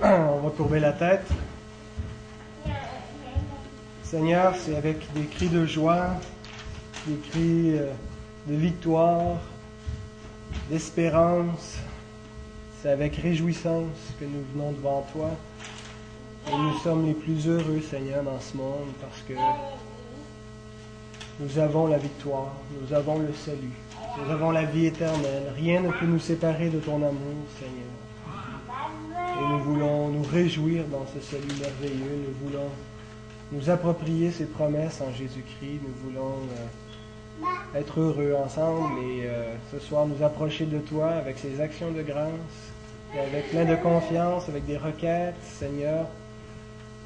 On va courber la tête. Seigneur, c'est avec des cris de joie, des cris euh, de victoire, d'espérance, c'est avec réjouissance que nous venons devant toi. Et nous sommes les plus heureux, Seigneur, dans ce monde parce que nous avons la victoire, nous avons le salut, nous avons la vie éternelle. Rien ne peut nous séparer de ton amour, Seigneur. Et nous voulons nous réjouir dans ce salut merveilleux. Nous voulons nous approprier ces promesses en Jésus-Christ. Nous voulons euh, être heureux ensemble et euh, ce soir nous approcher de toi avec ces actions de grâce et avec plein de confiance, avec des requêtes, Seigneur,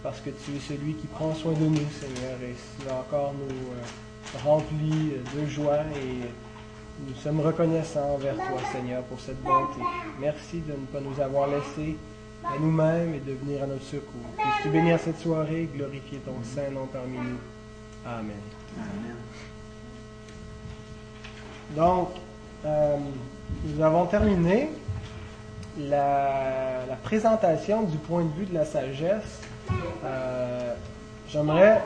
parce que tu es celui qui prend soin de nous, Seigneur, et cela encore nous euh, remplit de joie et nous sommes reconnaissants envers toi, Seigneur, pour cette bonté. Merci de ne pas nous avoir laissés à nous-mêmes et de venir à notre secours. Puisses-tu bénir cette soirée, glorifier ton saint nom parmi nous. Amen. Donc, euh, nous avons terminé la, la, présentation du point de vue de la sagesse. Euh, J'aimerais,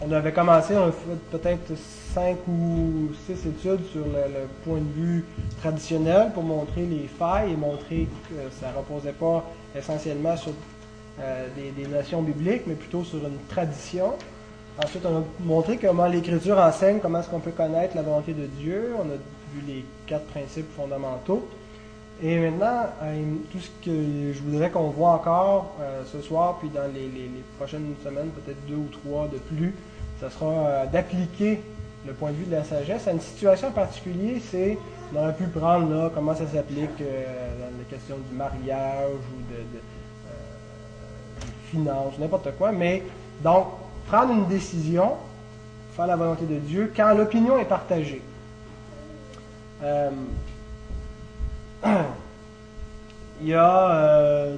on avait commencé, on fait peut-être cinq ou six études sur le, point de vue traditionnel pour montrer les failles et montrer que ça ne reposait pas essentiellement sur euh, des, des, notions bibliques, mais plutôt sur une tradition. Ensuite, on a montré comment l'Écriture enseigne comment est-ce qu'on peut connaître la volonté de Dieu. On a vu les quatre principes fondamentaux. Et maintenant, euh, tout ce que je voudrais qu'on voit encore euh, ce soir, puis dans les prochaines semaines, peut-être deux ou trois de plus, ce sera euh, d'appliquer le point de vue de la sagesse à une situation particulière. C'est, on aurait pu prendre là comment ça s'applique euh, dans les questions du mariage ou de, de, euh, finances, n'importe quoi. Mais donc, prendre une décision, faire la volonté de Dieu, quand l'opinion est partagée. Il y a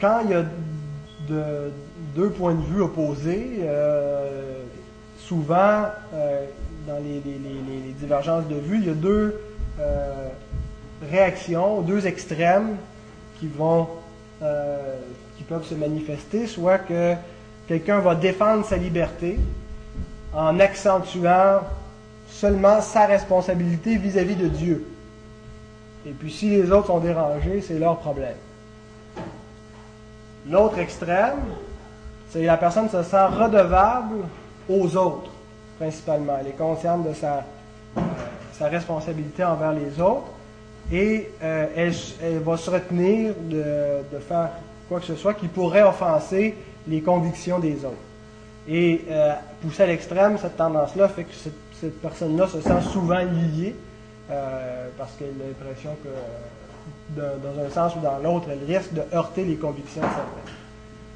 quand il y a de, deux points de vue opposés, euh, souvent euh, dans les, divergences de vue, il y a deux euh, réactions, deux extrêmes qui vont qui peuvent se manifester, soit que quelqu'un va défendre sa liberté en accentuant seulement sa responsabilité vis-à-vis -vis de Dieu. Et puis si les autres sont dérangés, c'est leur problème. L'autre extrême, c'est la personne se sent redevable aux autres, principalement. Elle est consciente de sa, euh, sa responsabilité envers les autres et euh, elle, va se retenir de, de, faire quoi que ce soit qui pourrait offenser les convictions des autres. Et euh, poussé à l'extrême, cette tendance-là fait que cette, cette personne-là se sent souvent liée euh, parce qu'elle a l'impression que dans un sens ou dans l'autre, elle risque de heurter les convictions certaines.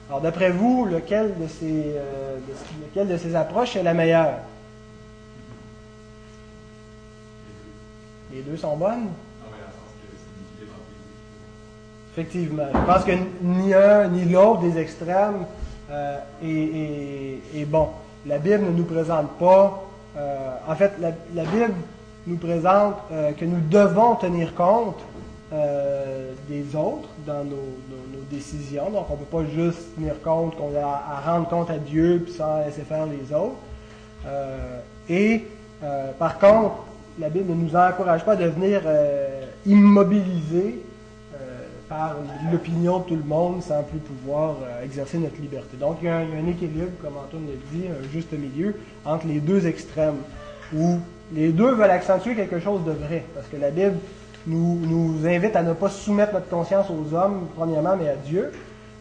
Alors, d'après vous, lequel de, ces, euh, de, lequel de ces approches est la meilleure? Les deux sont bonnes? Effectivement. Je pense que ni un ni l'autre des extrêmes euh, est, bon. La Bible ne nous présente pas. Euh, en fait, la, Bible nous présente que nous devons tenir compte euh, des autres dans nos, décisions. Donc, on ne peut pas juste tenir compte qu'on a à rendre compte à Dieu sans laisser faire les autres. Euh, et par contre, la Bible ne nous encourage pas à devenir immobilisés par l'opinion de tout le monde sans plus pouvoir euh, exercer notre liberté. Donc il y, a un, il y, a un, équilibre, comme Antoine l'a dit, un juste milieu entre les deux extrêmes, où les deux veulent accentuer quelque chose de vrai, parce que la Bible nous, nous invite à ne pas soumettre notre conscience aux hommes, premièrement, mais à Dieu.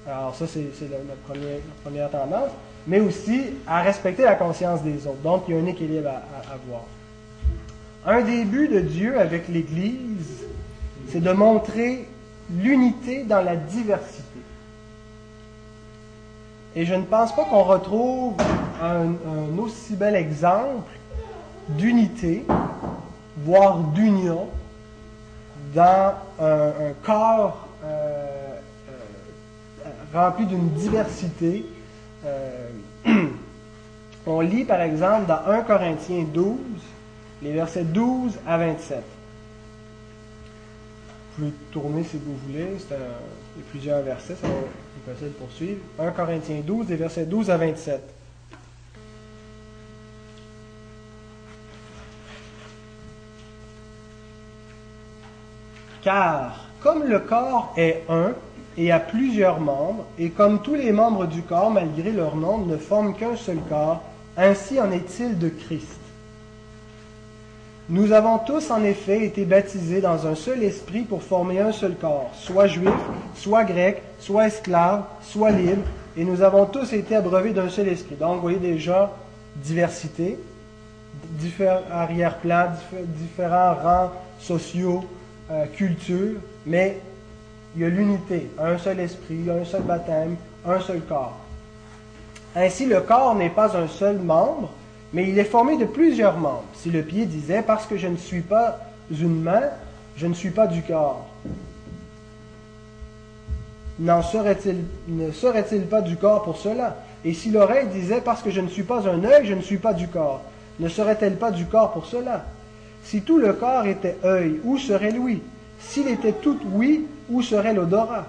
Alors ça, c'est notre première, première tendance, mais aussi à respecter la conscience des autres. Donc il y a un équilibre à, à, à voir. Un des buts de Dieu avec l'Église, c'est de montrer l'unité dans la diversité. Et je ne pense pas qu'on retrouve un, aussi bel exemple d'unité, voire d'union, dans un, corps euh, euh, rempli d'une diversité. Euh, on lit par exemple dans 1 Corinthiens 12, les versets 12 à 27. pouvez tourner si vous voulez. C'est plusieurs versets, ça va être facile de poursuivre. 1 Corinthiens 12, des versets 12 à 27. Car comme le corps est un et a plusieurs membres, et comme tous les membres du corps, malgré leur nombre, ne forment qu'un seul corps, ainsi en est-il de Christ. Nous avons tous en effet été baptisés dans un seul esprit pour former un seul corps, soit juif, soit grec, soit esclave, soit libre, et nous avons tous été abreuvés d'un seul esprit. Donc, vous voyez déjà diversité, différents arrière-plans, différents rangs sociaux, euh, culture, mais il y a l'unité, un seul esprit, un seul baptême, un seul corps. Ainsi, le corps n'est pas un seul membre, mais il est formé de plusieurs membres. Si le pied disait, parce que je ne suis pas une main, je ne suis pas du corps. N'en serait-il, ne serait-il pas du corps pour cela? Et si l'oreille disait, parce que je ne suis pas un œil, je ne suis pas du corps, ne serait-elle pas du corps pour cela? Si tout le corps était œil, où serait l'ouïe? S'il était tout oui, où serait l'odorat?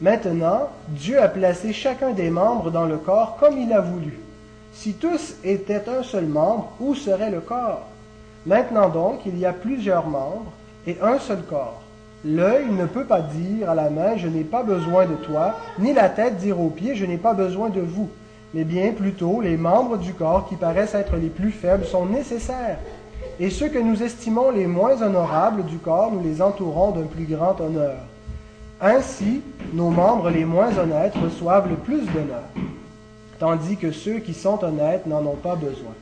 Maintenant, Dieu a placé chacun des membres dans le corps comme il a voulu. Si tous étaient un seul membre, où serait le corps? Maintenant donc, il y a plusieurs membres et un seul corps. L'œil ne peut pas dire à la main, je n'ai pas besoin de toi, ni la tête dire aux pieds, je n'ai pas besoin de vous. Mais bien plutôt, les membres du corps qui paraissent être les plus faibles sont nécessaires. Et ceux que nous estimons les moins honorables du corps, nous les entourons d'un plus grand honneur. Ainsi, nos membres les moins honnêtes reçoivent le plus d'honneur tandis que ceux qui sont honnêtes n'en ont pas besoin.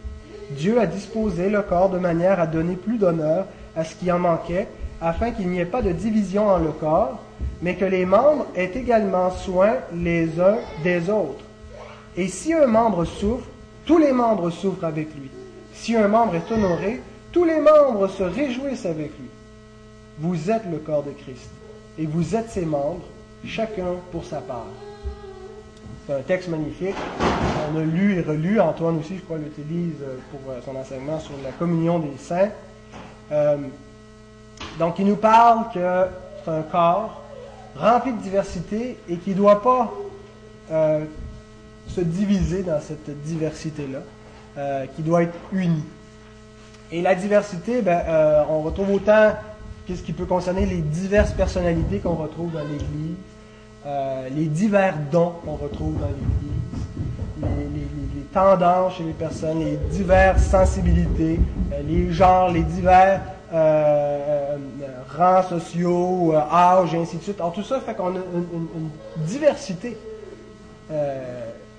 Dieu a disposé le corps de manière à donner plus d'honneur à ce qui en manquait, afin qu'il n'y ait pas de division en le corps, mais que les membres aient également soin les uns des autres. Et si un membre souffre, tous les membres souffrent avec lui. Si un membre est honoré, tous les membres se réjouissent avec lui. Vous êtes le corps de Christ, et vous êtes ses membres, chacun pour sa part. C'est un texte magnifique. On a lu et relu. Antoine aussi, je crois, l'utilise euh, pour euh, son enseignement sur la communion des saints. Euh, donc, il nous parle que c'est un corps rempli de diversité et qui ne doit pas se diviser dans cette diversité-là, qui doit être uni. Et la diversité, ben, on retrouve autant qu'est-ce qui peut concerner les diverses personnalités qu'on retrouve dans l'Église, euh, les divers dons qu'on retrouve dans l'Église, les, tendances chez les personnes, les diverses sensibilités, euh, les genres, les divers euh, rangs sociaux, âges, et ainsi de suite. Alors tout ça fait qu'on a une, diversité,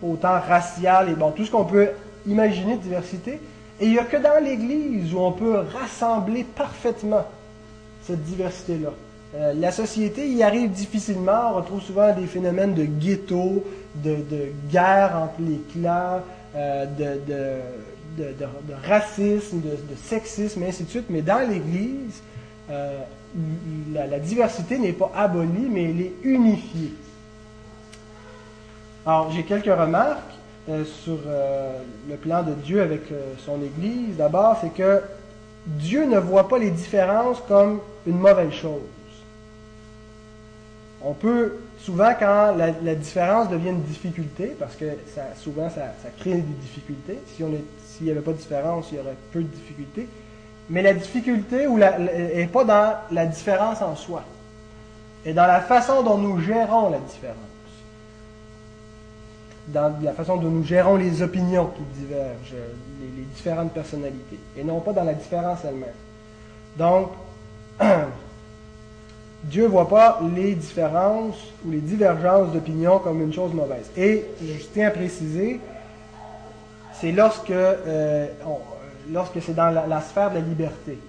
autant raciale et bon, tout ce qu'on peut imaginer de diversité. Et il n'y a que dans l'Église où on peut rassembler parfaitement cette diversité-là. Euh, la société y arrive difficilement. On retrouve souvent des phénomènes de ghetto, de, guerre entre les clans, euh, de, racisme, de, sexisme, et ainsi de suite. Mais dans l'Église, euh, la, diversité n'est pas abolie, mais elle est unifiée. Alors, j'ai quelques remarques sur le plan de Dieu avec son Église. D'abord, c'est que Dieu ne voit pas les différences comme une mauvaise chose. On peut, souvent, quand la, différence devient une difficulté, parce que souvent ça, crée des difficultés, si s'il n'y avait pas de différence, il y aurait peu de difficultés, mais la difficulté n'est pas dans la différence en soi, et dans la façon dont nous gérons la différence, dans la façon dont nous gérons les opinions qui divergent, les, différentes personnalités, et non pas dans la différence elle-même. Donc, Dieu ne voit pas les différences ou les divergences d'opinion comme une chose mauvaise. Et je tiens à préciser, c'est lorsque, euh, lorsque c'est dans la, sphère de la liberté.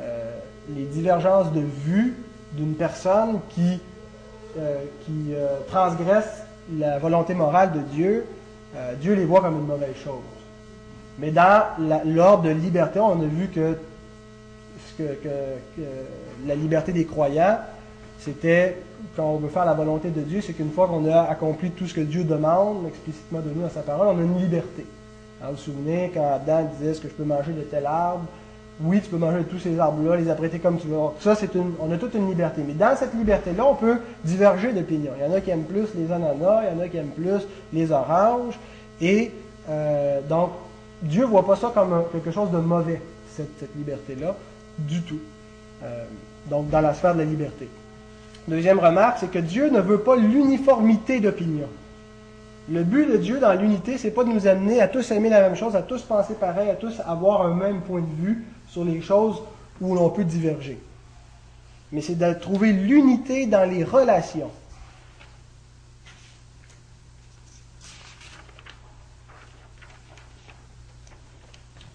Euh, les divergences de vue d'une personne qui, euh, qui transgresse la volonté morale de Dieu, Dieu les voit comme une mauvaise chose. Mais dans l'ordre de liberté, on a vu que la liberté des croyants, c'était, quand on veut faire la volonté de Dieu, c'est qu'une fois qu'on a accompli tout ce que Dieu demande explicitement nous dans sa parole, on a une liberté. vous vous souvenez quand Adam disait que je peux manger de tel arbre? Oui, tu peux manger tous ces arbres-là, les apprêter comme tu veux. Ça, c'est une, on a toute une liberté. Mais dans cette liberté-là, on peut diverger d'opinion. Il y en a qui aiment plus les ananas, il y en a qui aiment plus les oranges. Et euh, donc, Dieu ne voit pas ça comme quelque chose de mauvais, cette, liberté-là, du tout. Euh, donc, dans la sphère de la liberté. Deuxième remarque, c'est que Dieu ne veut pas l'uniformité d'opinion. Le but de Dieu dans l'unité, c'est pas de nous amener à tous aimer la même chose, à tous penser pareil, à tous avoir un même point de vue sur les choses où l'on peut diverger. Mais c'est de trouver l'unité dans les relations.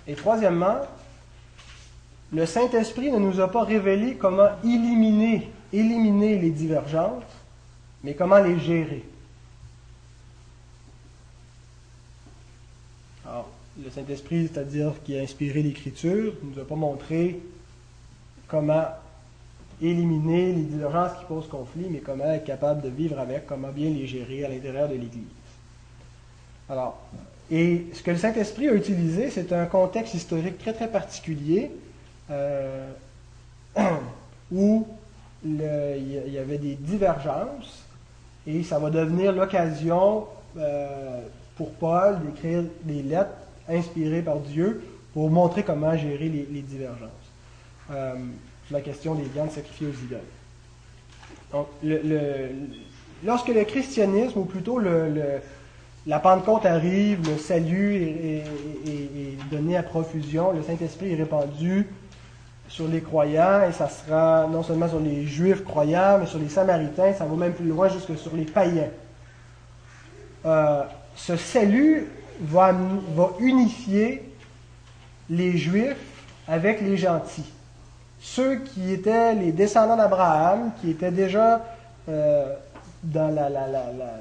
Et troisièmement, le Saint-Esprit ne nous a pas révélé comment éliminer, éliminer les divergences, mais comment les gérer. Le Saint-Esprit, c'est-à-dire qui a inspiré l'Écriture, ne nous a pas montré comment éliminer les divergences qui posent conflit, mais comment être capable de vivre avec, comment bien les gérer à l'intérieur de l'Église. Alors, et ce que le Saint-Esprit a utilisé, c'est un contexte historique très très particulier euh, où il y avait des divergences et ça va devenir l'occasion euh, pour Paul d'écrire des lettres inspiré par Dieu pour montrer comment gérer les, divergences. Euh, la question des viandes sacrifiées aux idoles. Donc, lorsque le christianisme, ou plutôt la Pentecôte arrive, le salut est, donné à profusion, le Saint-Esprit est répandu sur les croyants, et ça sera non seulement sur les juifs croyants, mais sur les samaritains, ça va même plus loin jusque sur les païens. Euh, ce salut va, unifier les Juifs avec les gentils. Ceux qui étaient les descendants d'Abraham, qui étaient déjà euh, dans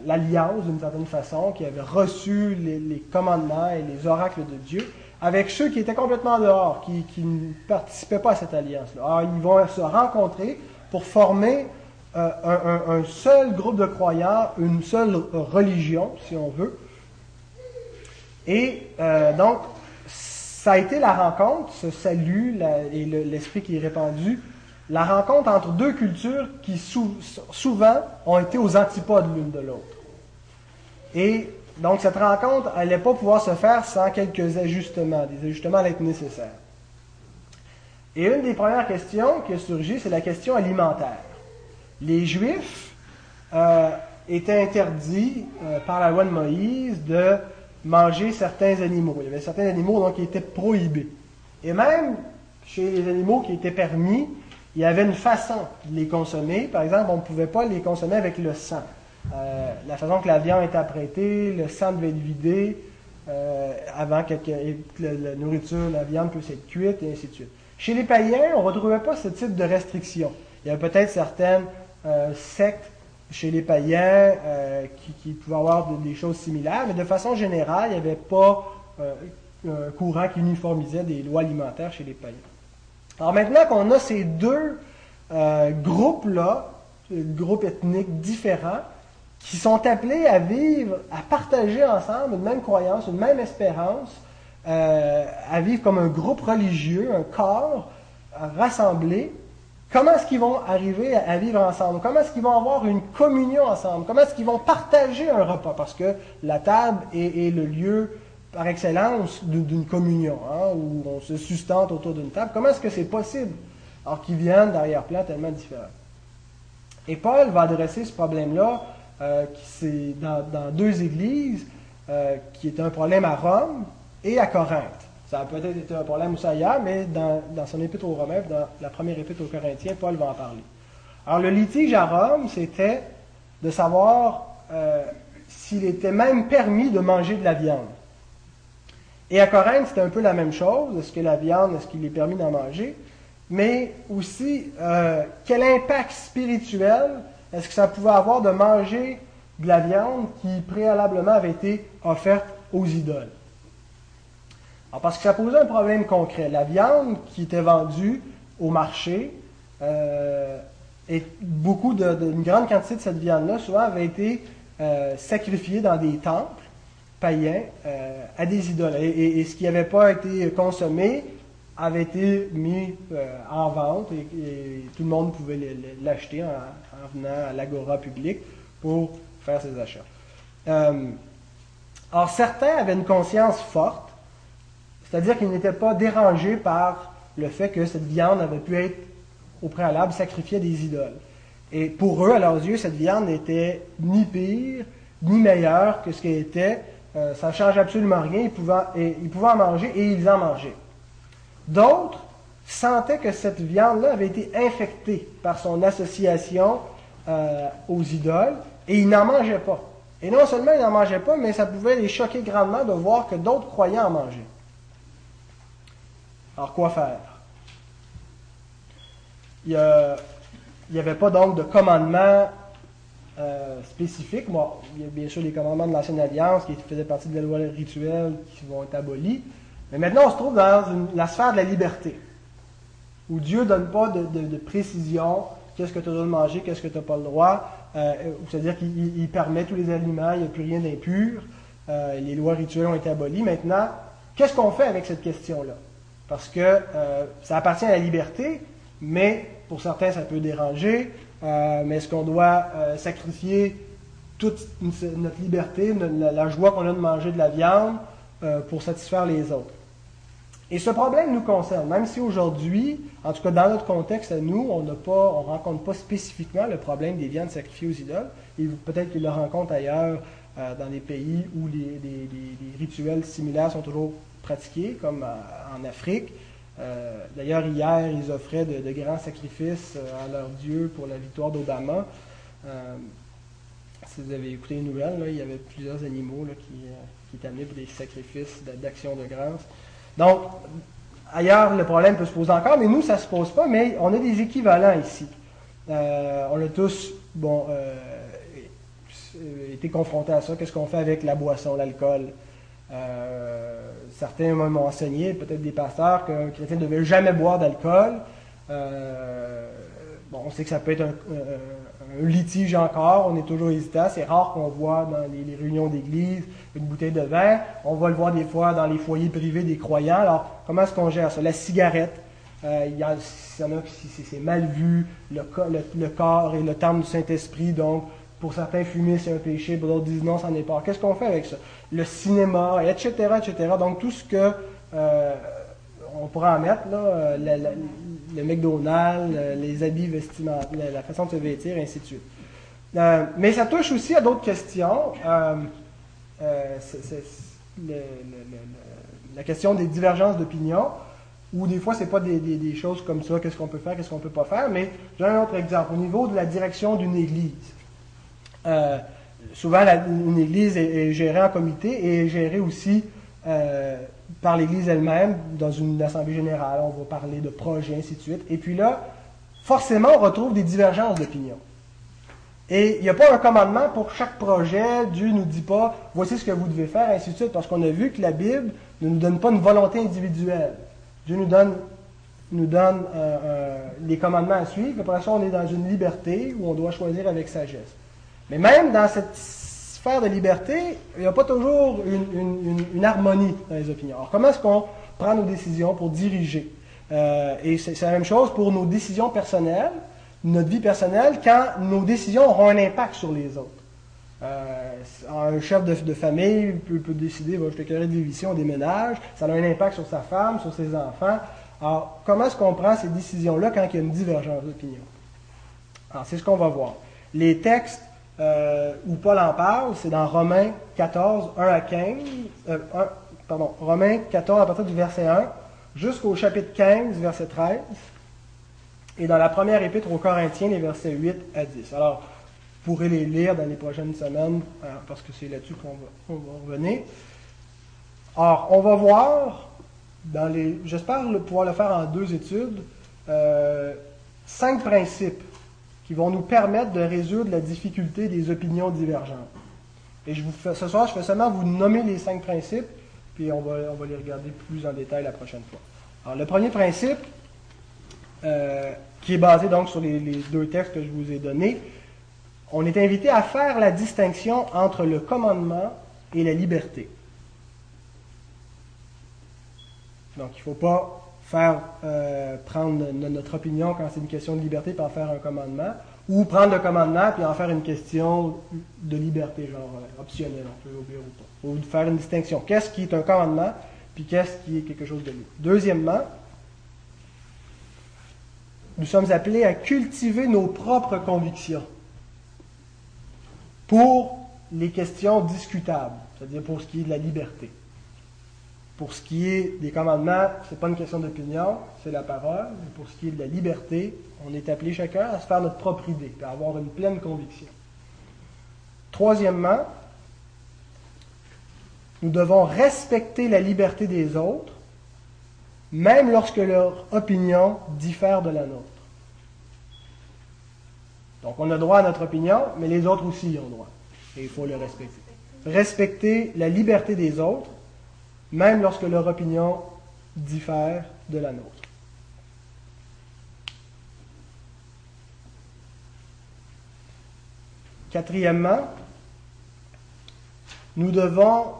l'alliance d'une certaine façon, qui avaient reçu les, commandements et les oracles de Dieu, avec ceux qui étaient complètement dehors, qui, ne participaient pas à cette alliance-là. Alors, ils vont se rencontrer pour former euh, un, seul groupe de croyants, une seule religion, si on veut, et euh, donc, ça a été la rencontre, ce salut et l'esprit qui est répandu, la rencontre entre deux cultures qui souvent ont été aux antipodes l'une de l'autre. Et donc, cette rencontre n'allait pas pouvoir se faire sans quelques ajustements. Des ajustements allaient être nécessaires. Et une des premières questions qui a surgi, c'est la question alimentaire. Les Juifs euh, étaient interdits euh, par la loi de Moïse de manger certains animaux. Il y avait certains animaux donc, qui étaient prohibés. Et même chez les animaux qui étaient permis, il y avait une façon de les consommer. Par exemple, on ne pouvait pas les consommer avec le sang. Euh, la façon que la viande est apprêtée, le sang devait être vidé euh, avant que, la, nourriture, la viande puisse être cuite, et ainsi de suite. Chez les païens, on ne retrouvait pas ce type de restriction. Il y avait peut-être certaines euh, sectes chez les païens euh, qui, pouvaient avoir des choses similaires, mais de façon générale, il n'y avait pas euh, un courant qui uniformisait des lois alimentaires chez les païens. Alors maintenant qu'on a ces deux euh, groupes-là, groupes ethniques différents, qui sont appelés à vivre, à partager ensemble une même croyance, une même espérance, à vivre comme un groupe religieux, un corps rassemblé, Comment est-ce qu'ils vont arriver à, vivre ensemble? Comment est-ce qu'ils vont avoir une communion ensemble? Comment est-ce qu'ils vont partager un repas? Parce que la table est, le lieu par excellence d'une communion, hein, où on se sustente autour d'une table. Comment est-ce que c'est possible? Alors qu'ils viennent d'arrière-plan tellement différents. Et Paul va adresser ce problème-là euh, dans, deux églises, euh, qui est un problème à Rome et à Corinthe. Ça a peut-être été un problème aussi ailleurs, mais dans, son épître aux Romains, dans la première épître aux Corinthiens, Paul va en parler. Alors, le litige à Rome, c'était de savoir euh, s'il était même permis de manger de la viande. Et à Corinthe, c'était un peu la même chose. Est-ce que la viande, est-ce qu'il est permis d'en manger? Mais aussi, euh, quel impact spirituel est-ce que ça pouvait avoir de manger de la viande qui préalablement avait été offerte aux idoles? Parce que ça posait un problème concret. La viande qui était vendue au marché, euh, et beaucoup une grande quantité de cette viande-là, souvent avait été euh, sacrifiée dans des temples païens euh, à des idoles. Et, ce qui n'avait pas été consommé avait été mis en vente et, tout le monde pouvait l'acheter en, venant à l'agora publique pour faire ses achats. Alors certains avaient une conscience forte, c'est-à-dire qu'ils n'étaient pas dérangés par le fait que cette viande avait pu être au préalable sacrifiée à des idoles. Et pour eux, à leurs yeux, cette viande n'était ni pire, ni meilleure que ce qu'elle était. Euh, ça ne change absolument rien. Ils pouvaient, en manger et ils en mangeaient. D'autres sentaient que cette viande-là avait été infectée par son association euh, aux idoles et ils n'en mangeaient pas. Et non seulement ils n'en mangeaient pas, mais ça pouvait les choquer grandement de voir que d'autres croyants en mangeaient. Alors quoi faire? Il n'y avait pas donc de commandement euh, spécifique. Il y a bien sûr les commandements de l'Ancienne Alliance qui faisaient partie de la loi rituelle qui vont être abolis. Mais maintenant, on se trouve dans la sphère de la liberté, où Dieu ne donne pas de, précision, qu'est-ce que tu de manger, qu'est-ce que tu n'as pas le droit. Euh, c'est-à-dire qu'il permet tous les aliments, il n'y a plus rien d'impur. Euh, les lois rituelles ont été abolies. Maintenant, qu'est-ce qu'on fait avec cette question-là? Parce que euh, ça appartient à la liberté, mais pour certains, ça peut déranger. mais est-ce qu'on doit sacrifier toute notre liberté, la joie qu'on a de manger de la viande, euh, pour satisfaire les autres? Et ce problème nous concerne, même si aujourd'hui, en tout cas dans notre contexte à nous, on ne rencontre pas spécifiquement le problème des viandes sacrifiées aux idoles, et peut-être qu'ils le rencontrent ailleurs euh, dans des pays où les, rituels similaires sont toujours pratiqués, comme euh, en Afrique. D'ailleurs, hier, ils offraient de, grands sacrifices à leur Dieu pour la victoire d'Obama. si vous avez écouté les nouvelles, il y avait plusieurs animaux qui, qui est amené pour des sacrifices d'action de grâce. Donc, ailleurs, le problème peut se poser encore, mais nous, ça ne se pose pas, mais on a des équivalents ici. Euh, on a tous, bon, euh, été confrontés à ça. Qu'est-ce qu'on fait avec la boisson, l'alcool? Euh, certains m'ont enseigné, peut-être des pasteurs, qu'un chrétien ne devait jamais boire d'alcool. bon, on sait que ça peut être un, un litige encore, on est toujours hésitant. C'est rare qu'on voit dans les, réunions d'église une bouteille de vin. On va le voir des fois dans les foyers privés des croyants. Alors, comment est-ce qu'on gère ça? La cigarette, euh, il y, en a qui c'est mal vu, le, le, corps et le terme du Saint-Esprit, donc pour certains, fumer c'est un péché, pour d'autres disent non, ça n'est pas. Qu'est-ce qu'on fait avec ça? Le cinéma, etc., etc. Donc tout ce que euh, on pourra en mettre, là, euh, le McDonald's, les habits vestimentaires, la façon de se vêtir, ainsi de suite. Euh, mais ça touche aussi à d'autres questions. la question des divergences d'opinion, où des fois, ce n'est pas des, choses comme ça, qu'est-ce qu'on peut faire, qu'est-ce qu'on ne peut pas faire, mais j'ai un autre exemple. Au niveau de la direction d'une église, souvent, une église est, gérée en comité et gérée aussi par l'Église elle-même, dans une assemblée générale, on va parler de projets, ainsi de suite. Et puis là, forcément, on retrouve des divergences d'opinion. Et il n'y a pas un commandement pour chaque projet. Des ne nous dit pas, voici ce que vous devez faire, ainsi de suite, parce qu'on a vu que la Bible ne nous donne pas une volonté individuelle. Dieu nous donne, euh, euh, les commandements à suivre. Après ça, on est dans une liberté où on doit choisir avec sagesse. Mais même dans cette sphère de liberté, il n'y a pas toujours une, harmonie dans les opinions. Alors, comment est-ce qu'on prend nos décisions pour diriger? Euh, Et c'est la même chose pour nos décisions personnelles, notre vie personnelle, quand nos décisions auront un impact sur les autres. Euh, un chef de, famille peut, décider, je te de vivre ici, on déménage, ça a un impact sur sa femme, sur ses enfants. Alors, comment est-ce qu'on prend ces décisions-là quand il y a une divergence d'opinion? Alors, c'est ce qu'on va voir. Les textes euh, où Paul en parle, c'est dans Romains 14, 1 à 15, euh, pardon, Romains 14 à partir du verset 1 jusqu'au chapitre 15, verset 13, et dans la première épître aux Corinthiens, les versets 8 à 10. Alors, vous pourrez les lire dans les prochaines semaines, euh, parce que c'est là-dessus qu'on va, revenir. Alors, on va voir, j'espère pouvoir le faire en deux études, cinq principes qui vont nous permettre de résoudre la difficulté des opinions divergentes. Et ce soir, je fais seulement vous nommer les cinq principes, puis on va, on va les regarder plus en détail la prochaine fois. Alors, le premier principe, euh, qui est basé donc sur les, deux textes que je vous ai donnés, on est invité à faire la distinction entre le commandement et la liberté. Donc, il ne faut pas faire euh, prendre notre opinion quand c'est une question de liberté, en faire un commandement, ou prendre le commandement, puis en faire une question de liberté, genre euh, optionnelle, on peut oublier ou pas. Ou faire une distinction. Qu'est-ce qui est un commandement, puis qu'est-ce qui est quelque chose de libre? Deuxièmement, nous sommes appelés à cultiver nos propres convictions pour les questions discutables, c'est-à-dire pour ce qui est de la liberté. Pour ce qui est des commandements, ce n'est pas une question d'opinion, c'est la parole. Mais pour ce qui est de la liberté, on est appelé chacun à se faire notre propre idée, à avoir une pleine conviction. Troisièmement, nous devons respecter la liberté des autres, même lorsque leur opinion diffère de la nôtre. Donc on a droit à notre opinion, mais les autres aussi ont droit. Et il faut le respecter. Respecter la liberté des autres, même lorsque leur opinion diffère de la nôtre. Quatrièmement, nous devons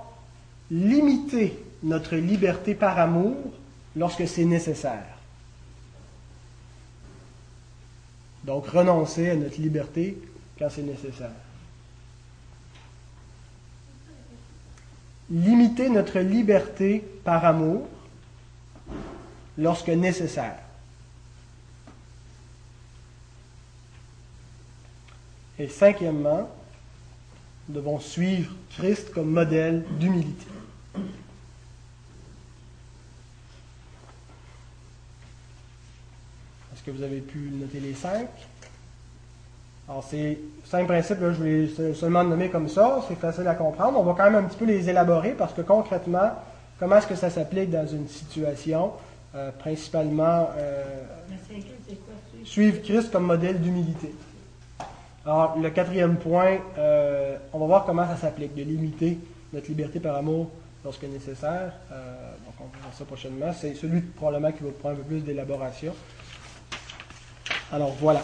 limiter notre liberté par amour lorsque c'est nécessaire. Donc renoncer à notre liberté quand c'est nécessaire. Limiter notre liberté par amour lorsque nécessaire. Et cinquièmement, nous devons suivre Christ comme modèle d'humilité. Est-ce que vous avez pu noter les cinq? Alors, ces cinq principes, je vais seulement nommer comme ça, c'est facile à comprendre. On va quand même un petit peu les élaborer parce que concrètement, comment est-ce que ça s'applique dans une situation euh, Principalement, euh, suivre Christ comme modèle d'humilité. Alors, le quatrième point, euh, on va voir comment ça s'applique, de limiter notre liberté par amour lorsque nécessaire. donc, on verra ça prochainement. C'est celui probablement qui va prendre un peu plus d'élaboration. Alors, voilà.